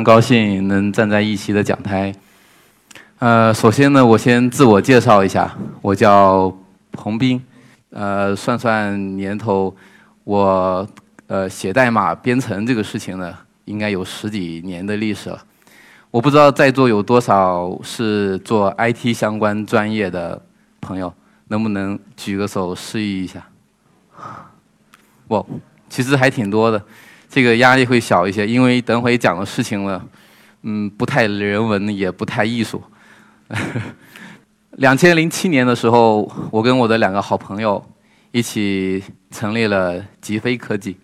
非常高兴能站在一席的讲台。呃，首先呢，我先自我介绍一下，我叫彭斌。呃，算算年头，我呃写代码编程这个事情呢，应该有十几年的历史了。我不知道在座有多少是做 IT 相关专业的朋友，能不能举个手示意一下？不，其实还挺多的，这个压力会小一些，因为等会讲的事情呢，嗯，不太人文，也不太艺术。两千零七年的时候，我跟我的两个好朋友一起成立了极飞科技。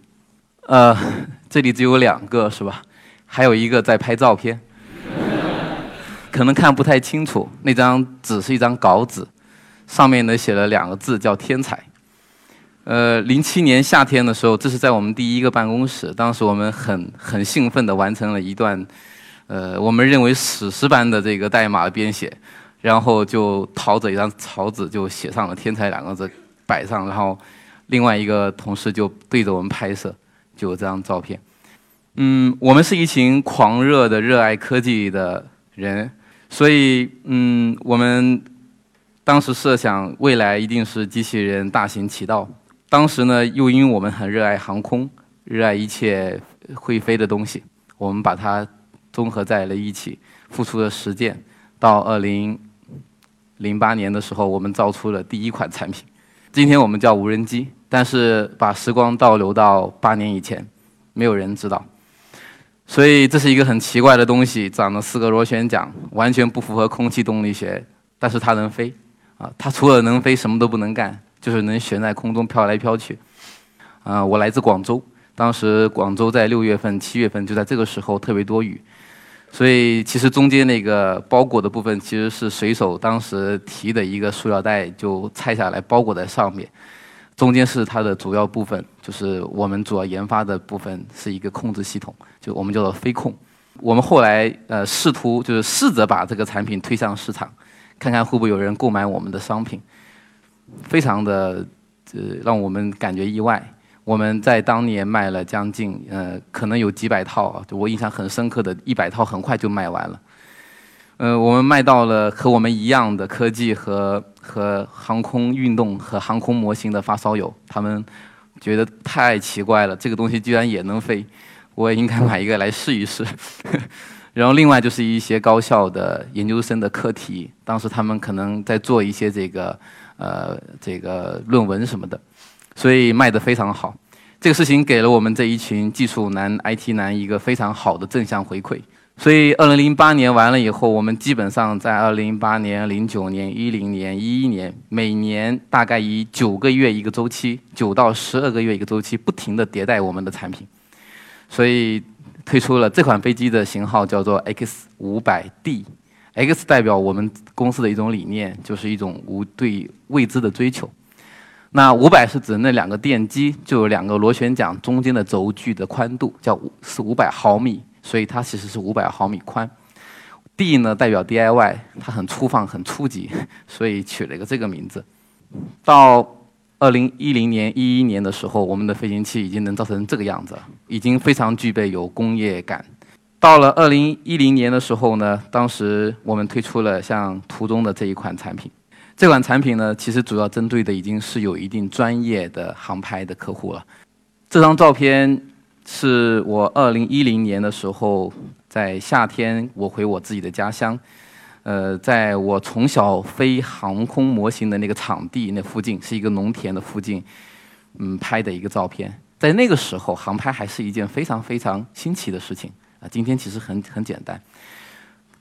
呃，这里只有两个是吧？还有一个在拍照片，可能看不太清楚。那张纸是一张稿纸，上面呢写了两个字叫“天才”。呃，零七年夏天的时候，这是在我们第一个办公室，当时我们很很兴奋地完成了一段，呃，我们认为史诗般的这个代码的编写。然后就掏着一张草纸，就写上了“天才”两个字，摆上。然后另外一个同事就对着我们拍摄，就有这张照片。嗯，我们是一群狂热的、热爱科技的人，所以嗯，我们当时设想未来一定是机器人大行其道。当时呢，又因为我们很热爱航空，热爱一切会飞的东西，我们把它综合在了一起，付出了实践。到二零。零八年的时候，我们造出了第一款产品。今天我们叫无人机，但是把时光倒流到八年以前，没有人知道。所以这是一个很奇怪的东西，长了四个螺旋桨，完全不符合空气动力学，但是它能飞。啊，它除了能飞，什么都不能干，就是能悬在空中飘来飘去。啊，我来自广州，当时广州在六月份、七月份就在这个时候特别多雨。所以其实中间那个包裹的部分其实是水手当时提的一个塑料袋，就拆下来包裹在上面。中间是它的主要部分，就是我们主要研发的部分是一个控制系统，就我们叫做飞控。我们后来呃试图就是试着把这个产品推向市场，看看会不会有人购买我们的商品，非常的呃让我们感觉意外。我们在当年卖了将近，呃，可能有几百套，就我印象很深刻的一百套，很快就卖完了。呃，我们卖到了和我们一样的科技和和航空运动和航空模型的发烧友，他们觉得太奇怪了，这个东西居然也能飞，我也应该买一个来试一试。然后另外就是一些高校的研究生的课题，当时他们可能在做一些这个呃这个论文什么的。所以卖得非常好，这个事情给了我们这一群技术男、IT 男一个非常好的正向回馈。所以，二零零八年完了以后，我们基本上在二零零八年、零九年、一零年、一一年，每年大概以九个月一个周期，九到十二个月一个周期，不停地迭代我们的产品。所以，推出了这款飞机的型号叫做 X 五百 X 代表我们公司的一种理念，就是一种无对未知的追求。那五百是指那两个电机，就有两个螺旋桨中间的轴距的宽度，叫是五百毫米，所以它其实是五百毫米宽。D 呢代表 DIY，它很粗放、很初级，所以取了一个这个名字。到二零一零年、一一年的时候，我们的飞行器已经能造成这个样子，已经非常具备有工业感。到了二零一零年的时候呢，当时我们推出了像图中的这一款产品。这款产品呢，其实主要针对的已经是有一定专业的航拍的客户了。这张照片是我二零一零年的时候在夏天，我回我自己的家乡，呃，在我从小飞航空模型的那个场地那附近，是一个农田的附近，嗯，拍的一个照片。在那个时候，航拍还是一件非常非常新奇的事情今天其实很很简单。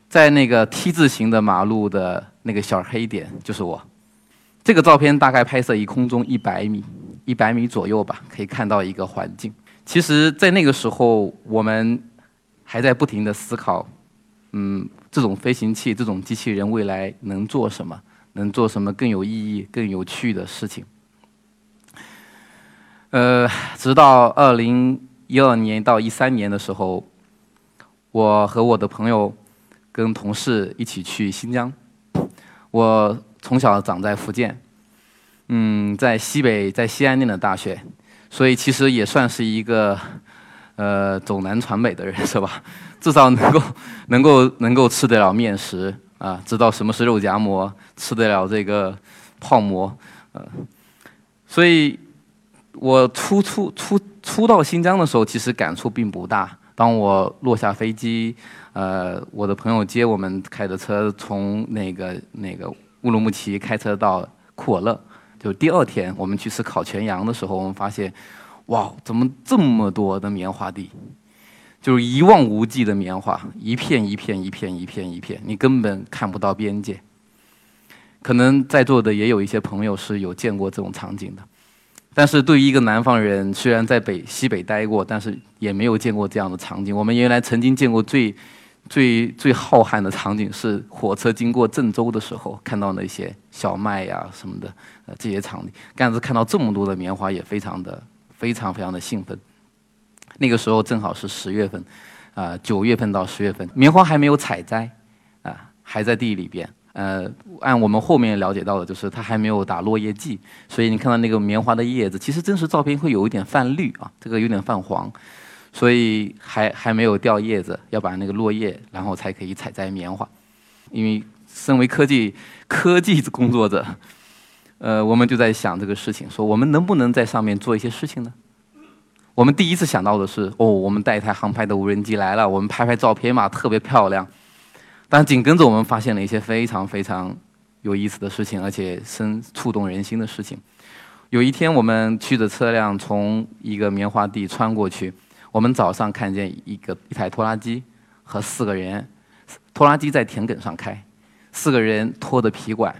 在那个 T 字形的马路的那个小黑点，就是我。这个照片大概拍摄于空中一百米，一百米左右吧，可以看到一个环境。其实，在那个时候，我们还在不停的思考，嗯，这种飞行器、这种机器人未来能做什么，能做什么更有意义、更有趣的事情。呃，直到二零一二年到一三年的时候，我和我的朋友。跟同事一起去新疆。我从小长在福建，嗯，在西北，在西安念的大学，所以其实也算是一个呃走南闯北的人，是吧？至少能够 能够能够吃得了面食啊，知道什么是肉夹馍，吃得了这个泡馍，呃，所以我初初初初到新疆的时候，其实感触并不大。当我落下飞机，呃，我的朋友接我们开的车从那个那个乌鲁木齐开车到库尔勒，就第二天我们去吃烤全羊的时候，我们发现，哇，怎么这么多的棉花地，就是一望无际的棉花，一片一片一片一片一片，你根本看不到边界。可能在座的也有一些朋友是有见过这种场景的。但是对于一个南方人，虽然在北西北待过，但是也没有见过这样的场景。我们原来曾经见过最、最、最浩瀚的场景是火车经过郑州的时候，看到那些小麦呀什么的，呃，这些场景。但是看到这么多的棉花，也非常的、非常非常的兴奋。那个时候正好是十月份，啊，九月份到十月份，棉花还没有采摘，啊，还在地里边。呃，按我们后面了解到的，就是它还没有打落叶剂，所以你看到那个棉花的叶子，其实真实照片会有一点泛绿啊，这个有点泛黄，所以还还没有掉叶子，要把那个落叶，然后才可以采摘棉花。因为身为科技科技工作者，呃，我们就在想这个事情，说我们能不能在上面做一些事情呢？我们第一次想到的是，哦，我们带一台航拍的无人机来了，我们拍拍照片嘛，特别漂亮。但紧跟着我们发现了一些非常非常有意思的事情，而且深触动人心的事情。有一天，我们驱着车辆从一个棉花地穿过去，我们早上看见一个一台拖拉机和四个人，拖拉机在田埂上开，四个人拖着皮管，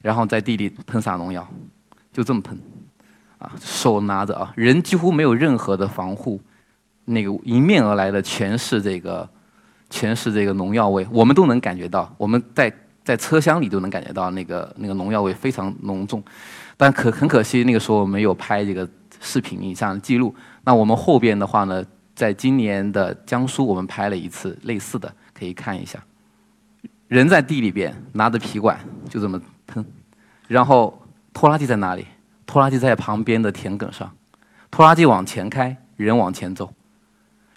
然后在地里喷洒农药，就这么喷，啊，手拿着啊，人几乎没有任何的防护，那个迎面而来的全是这个。全是这个农药味，我们都能感觉到，我们在在车厢里都能感觉到那个那个农药味非常浓重，但可很可惜那个时候没有拍这个视频影像记录。那我们后边的话呢，在今年的江苏我们拍了一次类似的，可以看一下。人在地里边拿着皮管就这么喷，然后拖拉机在哪里？拖拉机在旁边的田埂上，拖拉机往前开，人往前走。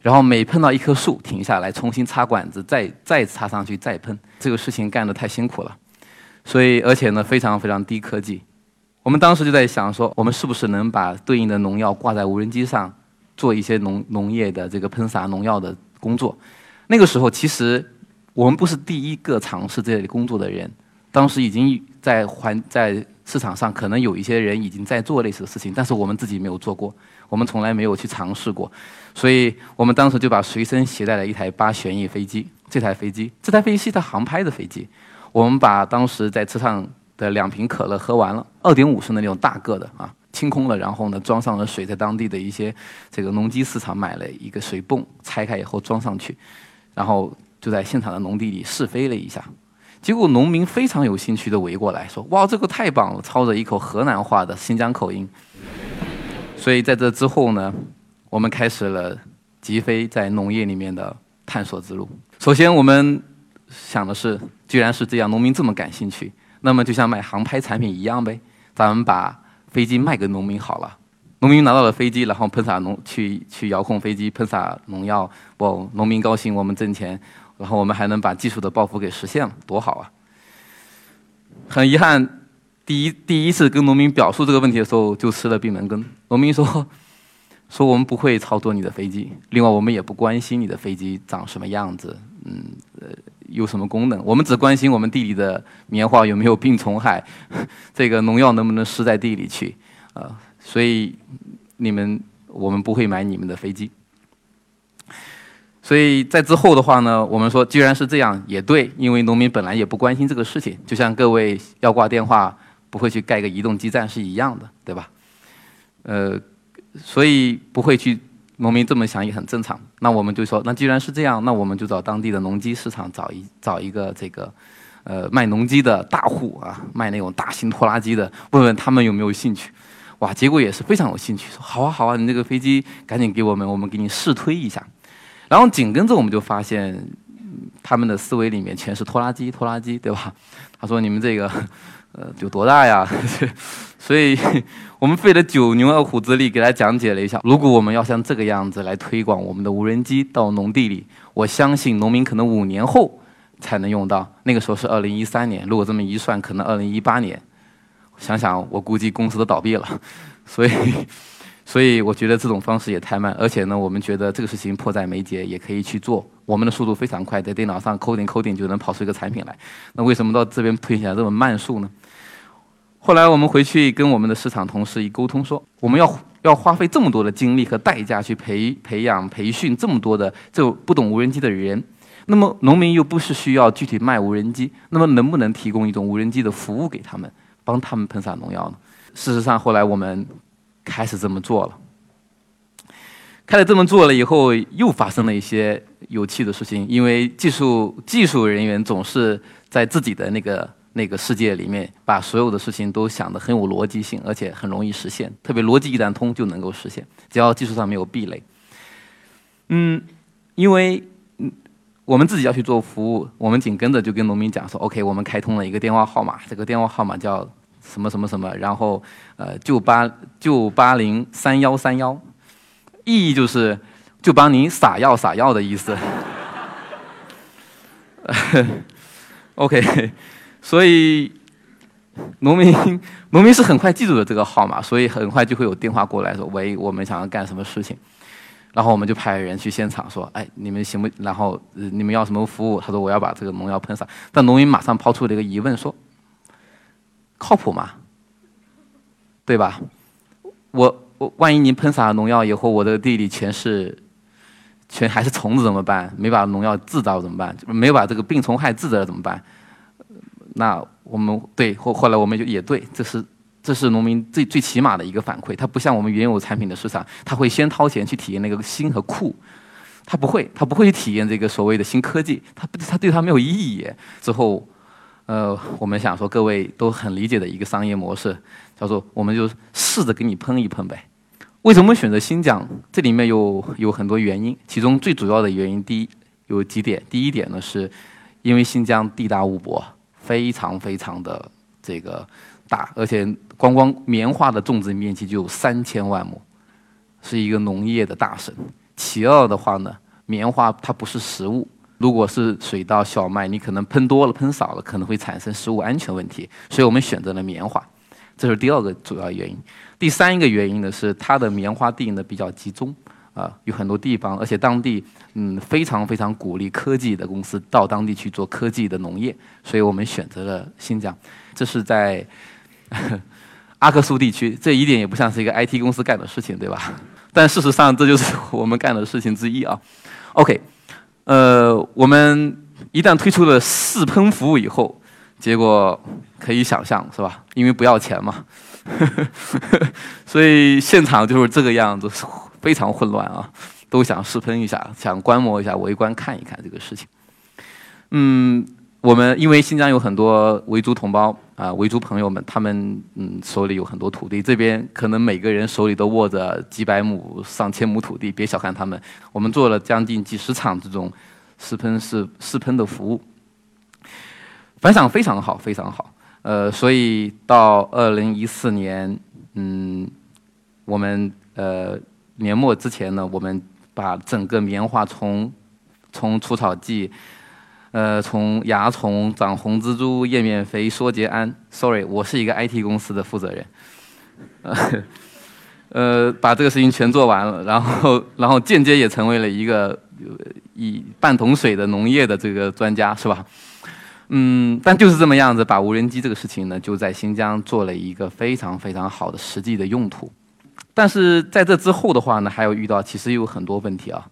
然后每碰到一棵树，停下来重新插管子，再再插上去，再喷。这个事情干得太辛苦了，所以而且呢非常非常低科技。我们当时就在想说，我们是不是能把对应的农药挂在无人机上，做一些农农业的这个喷洒农药的工作。那个时候其实我们不是第一个尝试这类工作的人，当时已经在环在市场上可能有一些人已经在做类似的事情，但是我们自己没有做过。我们从来没有去尝试过，所以我们当时就把随身携带了一台八旋翼飞机。这台飞机，这台飞机是一台航拍的飞机。我们把当时在车上的两瓶可乐喝完了，二点五升的那种大个的啊，清空了，然后呢装上了水，在当地的一些这个农机市场买了一个水泵，拆开以后装上去，然后就在现场的农地里试飞了一下。结果农民非常有兴趣的围过来说：“哇，这个太棒了！”操着一口河南话的新疆口音。所以在这之后呢，我们开始了吉飞在农业里面的探索之路。首先，我们想的是，既然是这样，农民这么感兴趣，那么就像卖航拍产品一样呗，咱们把飞机卖给农民好了。农民拿到了飞机，然后喷洒农去去遥控飞机喷洒农药，我，农民高兴，我们挣钱，然后我们还能把技术的抱负给实现了，多好啊！很遗憾。第一第一次跟农民表述这个问题的时候，就吃了闭门羹。农民说：“ 说我们不会操作你的飞机，另外我们也不关心你的飞机长什么样子，嗯，呃，有什么功能。我们只关心我们地里的棉花有没有病虫害，这个农药能不能施在地里去，啊，所以你们我们不会买你们的飞机。所以在之后的话呢，我们说既然是这样也对，因为农民本来也不关心这个事情，就像各位要挂电话。”不会去盖个移动基站是一样的，对吧？呃，所以不会去农民这么想也很正常。那我们就说，那既然是这样，那我们就找当地的农机市场找一找一个这个呃卖农机的大户啊，卖那种大型拖拉机的，问问他们有没有兴趣。哇，结果也是非常有兴趣，说好啊好啊，你这个飞机赶紧给我们，我们给你试推一下。然后紧跟着我们就发现，他们的思维里面全是拖拉机，拖拉机，对吧？他说你们这个。呃，有多大呀？所以，我们费了九牛二虎之力给他讲解了一下。如果我们要像这个样子来推广我们的无人机到农地里，我相信农民可能五年后才能用到。那个时候是二零一三年，如果这么一算，可能二零一八年。想想，我估计公司都倒闭了。所以，所以我觉得这种方式也太慢。而且呢，我们觉得这个事情迫在眉睫，也可以去做。我们的速度非常快，在电脑上 coding coding 就能跑出一个产品来。那为什么到这边推起来这么慢速呢？后来我们回去跟我们的市场同事一沟通，说我们要要花费这么多的精力和代价去培培养培训这么多的这不懂无人机的人，那么农民又不是需要具体卖无人机，那么能不能提供一种无人机的服务给他们，帮他们喷洒农药呢？事实上，后来我们开始这么做了。开始这么做了以后，又发生了一些有趣的事情，因为技术技术人员总是在自己的那个。那个世界里面，把所有的事情都想得很有逻辑性，而且很容易实现。特别逻辑一旦通，就能够实现，只要技术上没有壁垒。嗯，因为嗯，我们自己要去做服务，我们紧跟着就跟农民讲说：“OK，我们开通了一个电话号码，这个电话号码叫什么什么什么，然后呃，九八九八零三幺三幺，意义就是就帮您撒药撒药的意思。”OK。所以，农民农民是很快记住了这个号码，所以很快就会有电话过来说：“喂，我们想要干什么事情？”然后我们就派人去现场说：“哎，你们行不？然后你们要什么服务？”他说：“我要把这个农药喷洒。”但农民马上抛出了一个疑问说：“靠谱吗？对吧？我我万一您喷洒了农药以后，我的地里全是全还是虫子怎么办？没把农药治到怎么办？没有把这个病虫害治了怎么办？”那我们对后后来我们就也对，这是这是农民最最起码的一个反馈。他不像我们原有产品的市场，他会先掏钱去体验那个新和酷，他不会，他不会去体验这个所谓的新科技，他他对他没有意义。之后，呃，我们想说各位都很理解的一个商业模式，叫做我们就试着给你喷一喷呗。为什么选择新疆？这里面有有很多原因，其中最主要的原因，第一有几点。第一点呢，是因为新疆地大物博。非常非常的这个大，而且光光棉花的种植面积就有三千万亩，是一个农业的大省。其二的话呢，棉花它不是食物，如果是水稻、小麦，你可能喷多了、喷少了，可能会产生食物安全问题。所以我们选择了棉花，这是第二个主要原因。第三一个原因呢是它的棉花地呢比较集中。啊，有很多地方，而且当地嗯非常非常鼓励科技的公司到当地去做科技的农业，所以我们选择了新疆。这是在阿克苏地区，这一点也不像是一个 IT 公司干的事情，对吧？但事实上这就是 我们干的事情之一啊。OK，呃，我们一旦推出了试喷服务以后，结果可以想象是吧？因为不要钱嘛，所以现场就是这个样子。非常混乱啊，都想试喷一下，想观摩一下，围观看一看这个事情。嗯，我们因为新疆有很多维族同胞啊，维族朋友们，他们嗯手里有很多土地，这边可能每个人手里都握着几百亩、上千亩土地，别小看他们。我们做了将近几十场这种试喷试试喷的服务，反响非常好，非常好。呃，所以到二零一四年，嗯，我们呃。年末之前呢，我们把整个棉花从从除草剂，呃，从蚜虫、长红蜘蛛、叶面肥、缩结胺，sorry，我是一个 IT 公司的负责人，呃，把这个事情全做完了，然后然后间接也成为了一个以半桶水的农业的这个专家，是吧？嗯，但就是这么样子，把无人机这个事情呢，就在新疆做了一个非常非常好的实际的用途。但是在这之后的话呢，还有遇到其实有很多问题啊，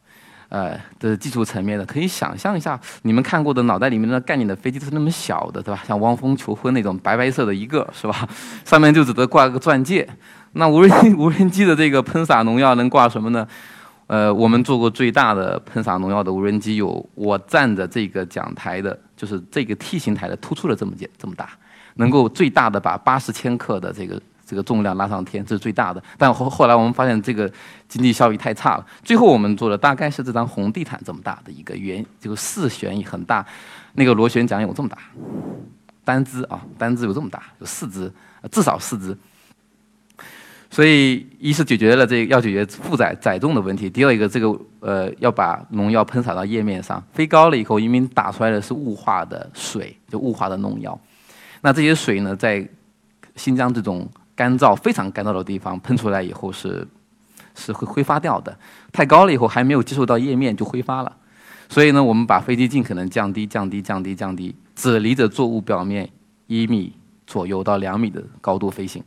呃，的技术层面的，可以想象一下，你们看过的脑袋里面的概念的飞机都是那么小的，对吧？像汪峰求婚那种白白色的一个，是吧？上面就只得挂个钻戒。那无人无人机的这个喷洒农药能挂什么呢？呃，我们做过最大的喷洒农药的无人机有我站着这个讲台的，就是这个 T 型台的突出了这么件这么大，能够最大的把八十千克的这个。这个重量拉上天，这是最大的。但后后来我们发现这个经济效益太差了。最后我们做的大概是这张红地毯这么大的一个圆，就四旋翼很大，那个螺旋桨有这么大，单只啊，单只有这么大，有四只，至少四只。所以，一是解决了这要解决负载载重的问题，第二一个这个呃要把农药喷洒到叶面上，飞高了以后，因为打出来的是雾化的水，就雾化的农药。那这些水呢，在新疆这种干燥非常干燥的地方喷出来以后是是会挥发掉的，太高了以后还没有接触到叶面就挥发了。所以呢，我们把飞机尽可能降低、降低、降低、降低，只离着作物表面一米左右到两米的高度飞行。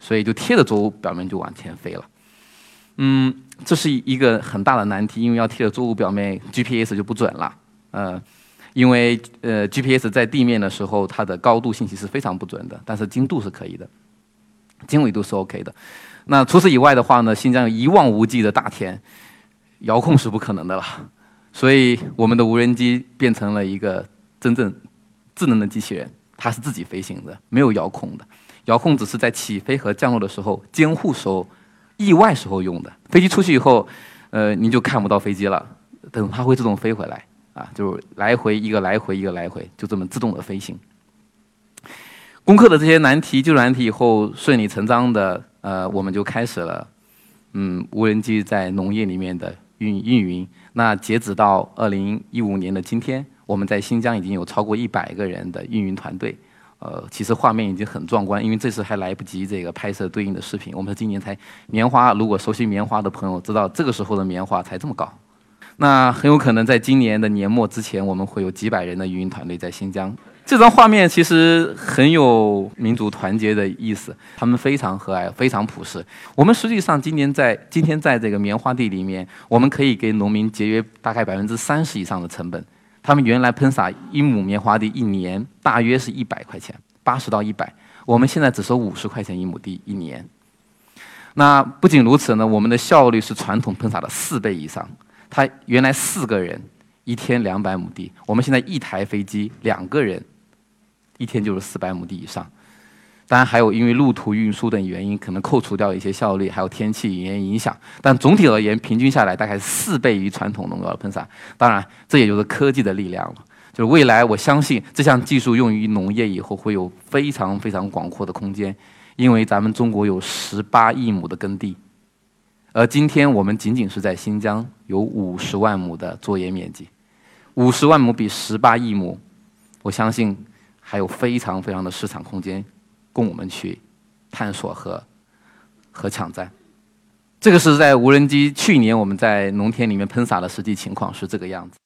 所以就贴着作物表面就往前飞了，嗯，这是一个很大的难题，因为要贴着作物表面，GPS 就不准了，呃，因为呃 GPS 在地面的时候，它的高度信息是非常不准的，但是精度是可以的，经纬度是 OK 的。那除此以外的话呢，新疆一望无际的大田，遥控是不可能的了，所以我们的无人机变成了一个真正智能的机器人，它是自己飞行的，没有遥控的。遥控只是在起飞和降落的时候监护时候、意外时候用的。飞机出去以后，呃，你就看不到飞机了。等它会自动飞回来，啊，就是来回一个来回一个来回，就这么自动的飞行。攻克了这些难题、技术难题以后，顺理成章的，呃，我们就开始了，嗯，无人机在农业里面的运运营。那截止到二零一五年的今天，我们在新疆已经有超过一百个人的运营团队。呃，其实画面已经很壮观，因为这次还来不及这个拍摄对应的视频。我们是今年才棉花，如果熟悉棉花的朋友知道，这个时候的棉花才这么高。那很有可能在今年的年末之前，我们会有几百人的运营团队在新疆。这张画面其实很有民族团结的意思，他们非常和蔼，非常朴实。我们实际上今年在今天在这个棉花地里面，我们可以给农民节约大概百分之三十以上的成本。他们原来喷洒一亩棉花地一年大约是一百块钱，八十到一百，我们现在只收五十块钱一亩地一年。那不仅如此呢，我们的效率是传统喷洒的四倍以上。他原来四个人一天两百亩地，我们现在一台飞机两个人一天就是四百亩地以上。当然还有因为路途运输等原因，可能扣除掉一些效率，还有天气原因影响。但总体而言，平均下来大概四倍于传统农药喷洒。当然，这也就是科技的力量了。就是未来，我相信这项技术用于农业以后，会有非常非常广阔的空间。因为咱们中国有十八亿亩的耕地，而今天我们仅仅是在新疆有五十万亩的作业面积，五十万亩比十八亿亩，我相信还有非常非常的市场空间。供我们去探索和和抢占，这个是在无人机去年我们在农田里面喷洒的实际情况是这个样子。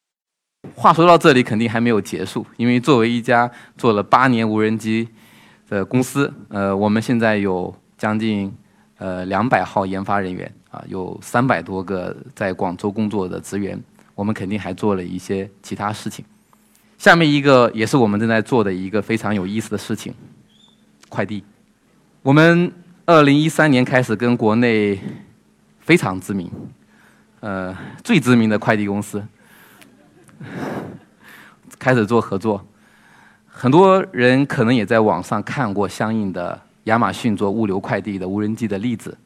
话说到这里，肯定还没有结束，因为作为一家做了八年无人机的公司，呃，我们现在有将近呃两百号研发人员啊，有三百多个在广州工作的职员，我们肯定还做了一些其他事情。下面一个也是我们正在做的一个非常有意思的事情。快递，我们二零一三年开始跟国内非常知名，呃，最知名的快递公司 开始做合作。很多人可能也在网上看过相应的亚马逊做物流快递的无人机的例子，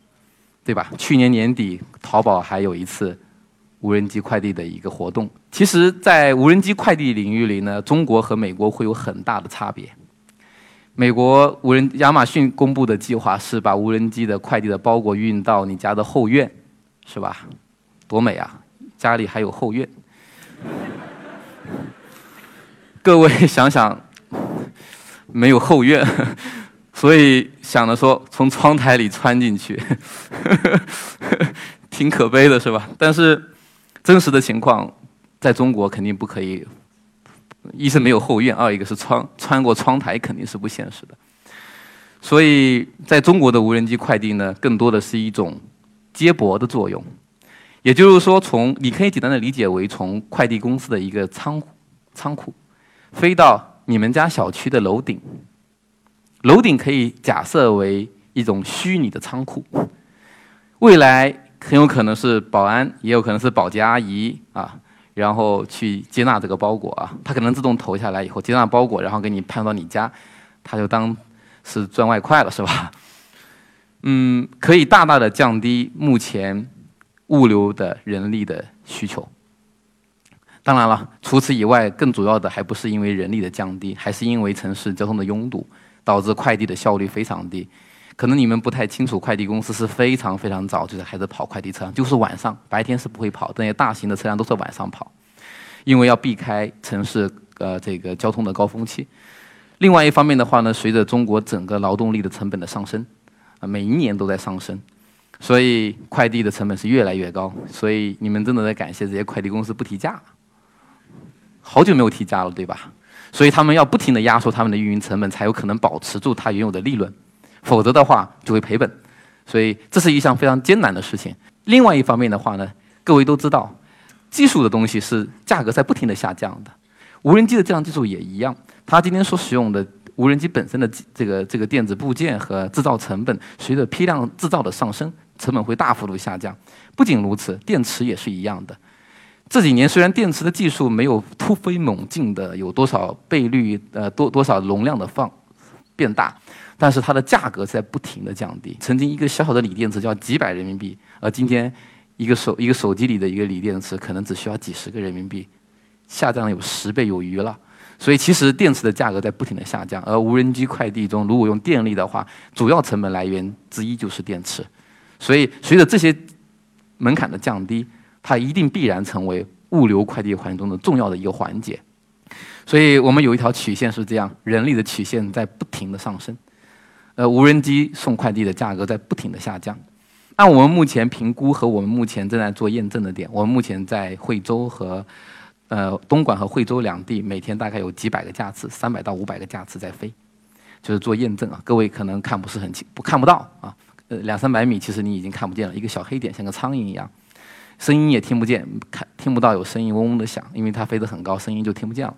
对吧？去年年底，淘宝还有一次无人机快递的一个活动。其实，在无人机快递领域里呢，中国和美国会有很大的差别。美国无人亚马逊公布的计划是把无人机的快递的包裹运到你家的后院，是吧？多美啊！家里还有后院。各位想想，没有后院，所以想着说从窗台里穿进去，挺可悲的，是吧？但是真实的情况，在中国肯定不可以。一是没有后院，二一个是窗穿过窗台肯定是不现实的。所以在中国的无人机快递呢，更多的是一种接驳的作用。也就是说，从你可以简单的理解为从快递公司的一个仓仓库飞到你们家小区的楼顶，楼顶可以假设为一种虚拟的仓库。未来很有可能是保安，也有可能是保洁阿姨啊。然后去接纳这个包裹啊，它可能自动投下来以后接纳包裹，然后给你派到你家，它就当是赚外快了，是吧？嗯，可以大大的降低目前物流的人力的需求。当然了，除此以外，更主要的还不是因为人力的降低，还是因为城市交通的拥堵，导致快递的效率非常低。可能你们不太清楚，快递公司是非常非常早就在开始跑快递车，就是晚上，白天是不会跑，这些大型的车辆都是晚上跑，因为要避开城市呃这个交通的高峰期。另外一方面的话呢，随着中国整个劳动力的成本的上升，啊，每一年都在上升，所以快递的成本是越来越高。所以你们真的在感谢这些快递公司不提价，好久没有提价了，对吧？所以他们要不停的压缩他们的运营成本，才有可能保持住它原有的利润，否则的话就会赔本。所以这是一项非常艰难的事情。另外一方面的话呢，各位都知道，技术的东西是价格在不停的下降的，无人机的这项技术也一样。它今天所使用的无人机本身的这个这个电子部件和制造成本，随着批量制造的上升，成本会大幅度下降。不仅如此，电池也是一样的。这几年虽然电池的技术没有突飞猛进的有多少倍率呃多多少容量的放变大，但是它的价格在不停的降低。曾经一个小小的锂电池就要几百人民币，而今天一个手一个手机里的一个锂电池可能只需要几十个人民币，下降了有十倍有余了。所以其实电池的价格在不停的下降，而无人机快递中如果用电力的话，主要成本来源之一就是电池。所以随着这些门槛的降低，它一定必然成为物流快递环境中的重要的一个环节。所以我们有一条曲线是这样，人力的曲线在不停的上升，呃，无人机送快递的价格在不停的下降。按我们目前评估和我们目前正在做验证的点，我们目前在惠州和。呃，东莞和惠州两地每天大概有几百个架次，三百到五百个架次在飞，就是做验证啊。各位可能看不是很清，不看不到啊。呃，两三百米其实你已经看不见了，一个小黑点像个苍蝇一样，声音也听不见，看听不到有声音嗡嗡的响，因为它飞得很高，声音就听不见了。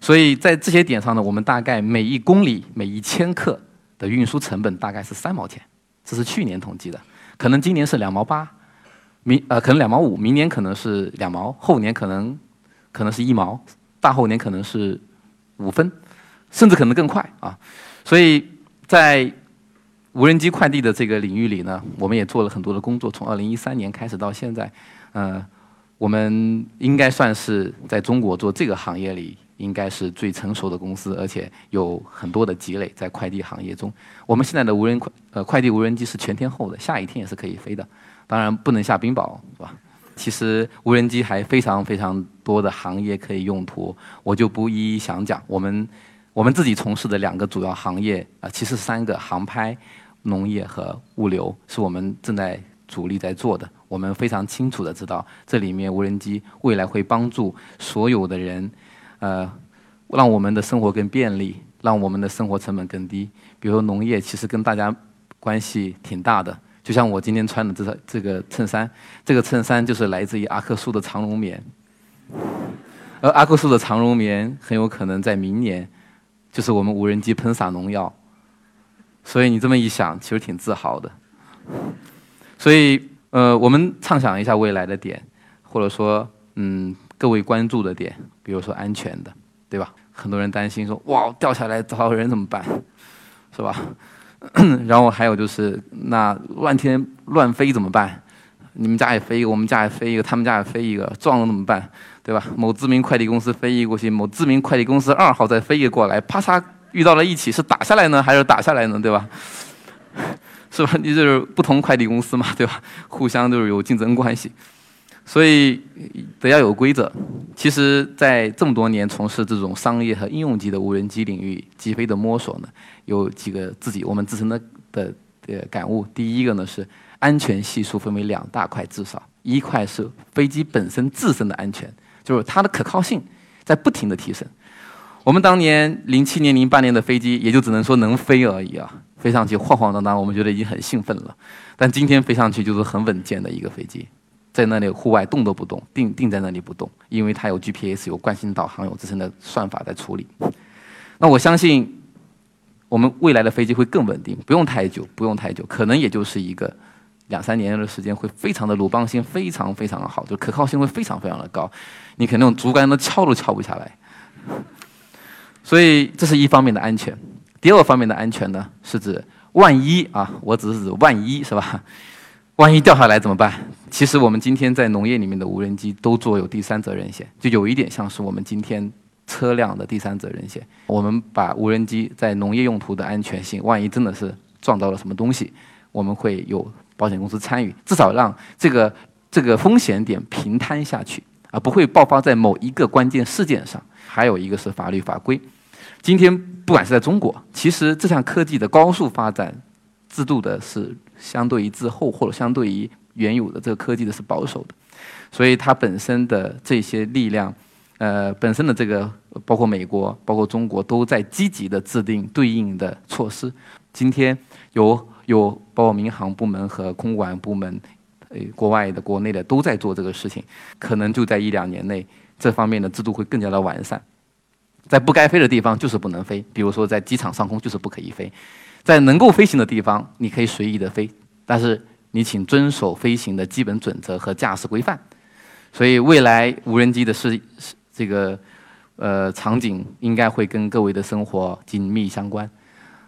所以在这些点上呢，我们大概每一公里、每一千克的运输成本大概是三毛钱，这是去年统计的，可能今年是两毛八，明呃可能两毛五，明年可能是两毛，后年可能。可能是一毛，大后年可能是五分，甚至可能更快啊！所以在无人机快递的这个领域里呢，我们也做了很多的工作。从二零一三年开始到现在，呃，我们应该算是在中国做这个行业里应该是最成熟的公司，而且有很多的积累在快递行业中。我们现在的无人快呃快递无人机是全天候的，下雨天也是可以飞的，当然不能下冰雹，是吧？其实无人机还非常非常多的行业可以用途，我就不一一详讲。我们我们自己从事的两个主要行业啊，其实三个：航拍、农业和物流，是我们正在主力在做的。我们非常清楚的知道，这里面无人机未来会帮助所有的人，呃，让我们的生活更便利，让我们的生活成本更低。比如说农业，其实跟大家关系挺大的。就像我今天穿的这这个衬衫，这个衬衫就是来自于阿克苏的长绒棉，而阿克苏的长绒棉很有可能在明年就是我们无人机喷洒农药，所以你这么一想，其实挺自豪的。所以，呃，我们畅想一下未来的点，或者说，嗯，各位关注的点，比如说安全的，对吧？很多人担心说，哇，掉下来找人怎么办，是吧？然后还有就是，那乱天乱飞怎么办？你们家也飞一个，我们家也飞一个，他们家也飞一个，撞了怎么办？对吧？某知名快递公司飞一过去，某知名快递公司二号再飞一个过来，啪嚓遇到了一起，是打下来呢，还是打下来呢？对吧？是吧？你就是不同快递公司嘛，对吧？互相就是有竞争关系。所以得要有规则。其实，在这么多年从事这种商业和应用级的无人机领域击飞的摸索呢，有几个自己我们自身的的呃感悟。第一个呢是安全系数分为两大块，至少一块是飞机本身自身的安全，就是它的可靠性在不停的提升。我们当年零七年、零八年的飞机也就只能说能飞而已啊，飞上去晃晃荡荡，我们觉得已经很兴奋了。但今天飞上去就是很稳健的一个飞机。在那里户外动都不动，定定在那里不动，因为它有 GPS，有惯性导航，有自身的算法在处理。那我相信，我们未来的飞机会更稳定，不用太久，不用太久，可能也就是一个两三年的时间，会非常的鲁棒性非常非常的好，就可靠性会非常非常的高，你可能用竹竿都敲都敲不下来。所以这是一方面的安全，第二方面的安全呢，是指万一啊，我只是指万一是吧？万一掉下来怎么办？其实我们今天在农业里面的无人机都做有第三责任险，就有一点像是我们今天车辆的第三责任险。我们把无人机在农业用途的安全性，万一真的是撞到了什么东西，我们会有保险公司参与，至少让这个这个风险点平摊下去，而不会爆发在某一个关键事件上。还有一个是法律法规，今天不管是在中国，其实这项科技的高速发展。制度的是相对于滞后，或者相对于原有的这个科技的是保守的，所以它本身的这些力量，呃，本身的这个包括美国、包括中国都在积极的制定对应的措施。今天有有包括民航部门和空管部门，呃，国外的、国内的都在做这个事情，可能就在一两年内，这方面的制度会更加的完善。在不该飞的地方就是不能飞，比如说在机场上空就是不可以飞。在能够飞行的地方，你可以随意的飞，但是你请遵守飞行的基本准则和驾驶规范。所以未来无人机的是这个呃场景，应该会跟各位的生活紧密相关，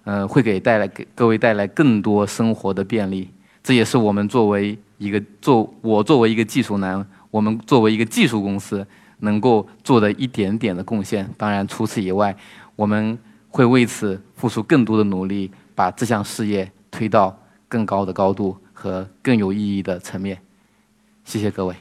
呃，会给带来给各位带来更多生活的便利。这也是我们作为一个做我作为一个技术男，我们作为一个技术公司能够做的一点点的贡献。当然，除此以外，我们会为此付出更多的努力。把这项事业推到更高的高度和更有意义的层面。谢谢各位。